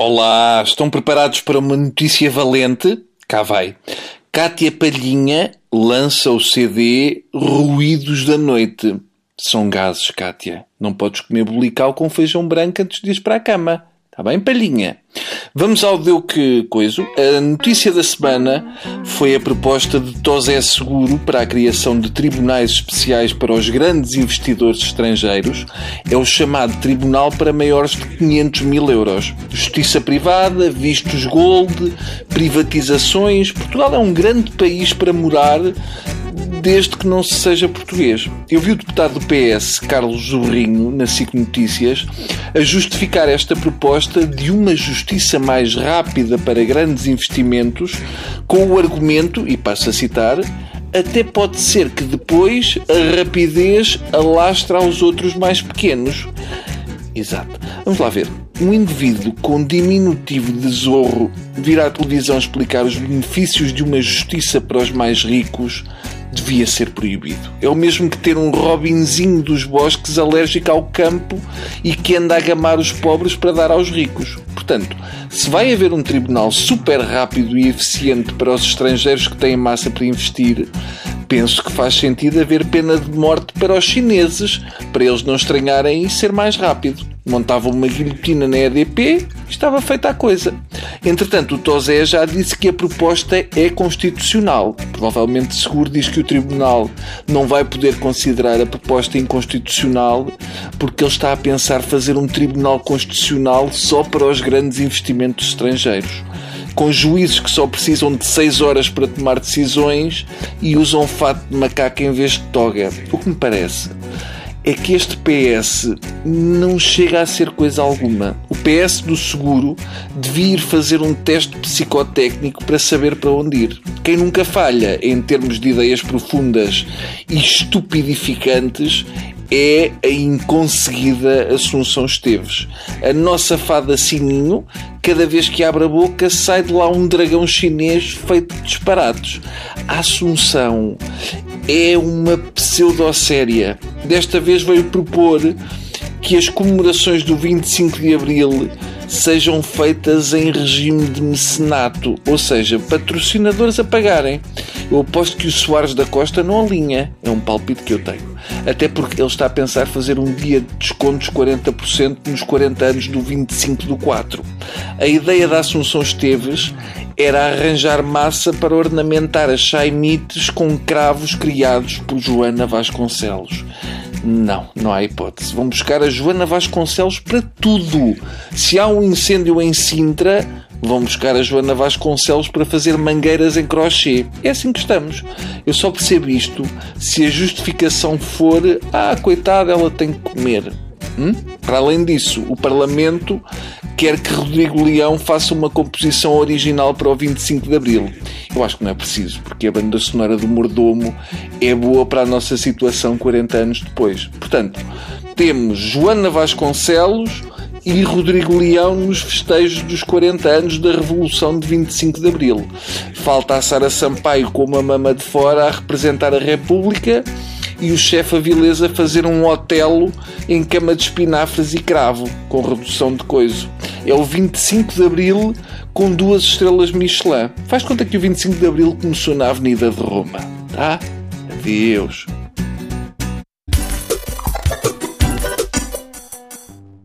Olá, estão preparados para uma notícia valente? Cá vai. Cátia Palhinha lança o CD Ruídos da Noite. São gases, Cátia. Não podes comer bolical com feijão branco antes de ir para a cama. Está bem, palhinha? Vamos ao deu que coiso. A notícia da semana foi a proposta de Tosé Seguro para a criação de tribunais especiais para os grandes investidores estrangeiros. É o chamado Tribunal para maiores de 500 mil euros. Justiça privada, vistos gold, privatizações. Portugal é um grande país para morar desde que não se seja português. Eu vi o deputado do PS, Carlos Zorrinho, na SIC Notícias, a justificar esta proposta de uma justiça mais rápida para grandes investimentos, com o argumento, e passo a citar, até pode ser que depois a rapidez alastre aos outros mais pequenos. Exato. Vamos lá ver. Um indivíduo com diminutivo de zorro vir à televisão explicar os benefícios de uma justiça para os mais ricos devia ser proibido. É o mesmo que ter um Robinzinho dos bosques alérgico ao campo e que anda a gamar os pobres para dar aos ricos. Portanto, se vai haver um tribunal super rápido e eficiente para os estrangeiros que têm massa para investir, penso que faz sentido haver pena de morte para os chineses, para eles não estranharem e ser mais rápido. Montavam uma guilhotina na EDP e estava feita a coisa. Entretanto, o Tosé já disse que a proposta é constitucional. Provavelmente seguro diz que o Tribunal não vai poder considerar a proposta inconstitucional porque ele está a pensar fazer um Tribunal Constitucional só para os grandes investimentos estrangeiros com juízes que só precisam de 6 horas para tomar decisões e usam fato de macaco em vez de toga. O que me parece é que este PS não chega a ser coisa alguma. O PS do seguro devia ir fazer um teste psicotécnico para saber para onde ir. Quem nunca falha em termos de ideias profundas e estupidificantes é a inconseguida Assunção Esteves. A nossa fada Sininho, cada vez que abre a boca, sai de lá um dragão chinês feito de disparados. A Assunção é uma pseudo-séria. Desta vez veio propor que as comemorações do 25 de Abril sejam feitas em regime de mecenato, ou seja, patrocinadores a pagarem. Eu aposto que o Soares da Costa não alinha. É um palpite que eu tenho. Até porque ele está a pensar fazer um dia de descontos 40% nos 40 anos do 25 do 4. A ideia da Assunção Esteves era arranjar massa para ornamentar as chaimites com cravos criados por Joana Vasconcelos. Não, não há hipótese. Vão buscar a Joana Vasconcelos para tudo. Se há um incêndio em Sintra, vão buscar a Joana Vasconcelos para fazer mangueiras em crochê. É assim que estamos. Eu só percebo isto se a justificação for: ah, coitada, ela tem que comer. Hum? Para além disso, o Parlamento quer que Rodrigo Leão faça uma composição original para o 25 de Abril. Eu acho que não é preciso, porque a banda sonora do Mordomo é boa para a nossa situação 40 anos depois. Portanto, temos Joana Vasconcelos e Rodrigo Leão nos festejos dos 40 anos da Revolução de 25 de Abril. Falta a Sara Sampaio com uma mama de fora a representar a República e o chefe Avilés a fazer um Otelo em cama de espinafres e cravo, com redução de coiso. É o 25 de Abril com duas estrelas Michelin. Faz conta que o 25 de Abril começou na Avenida de Roma, tá? Adeus.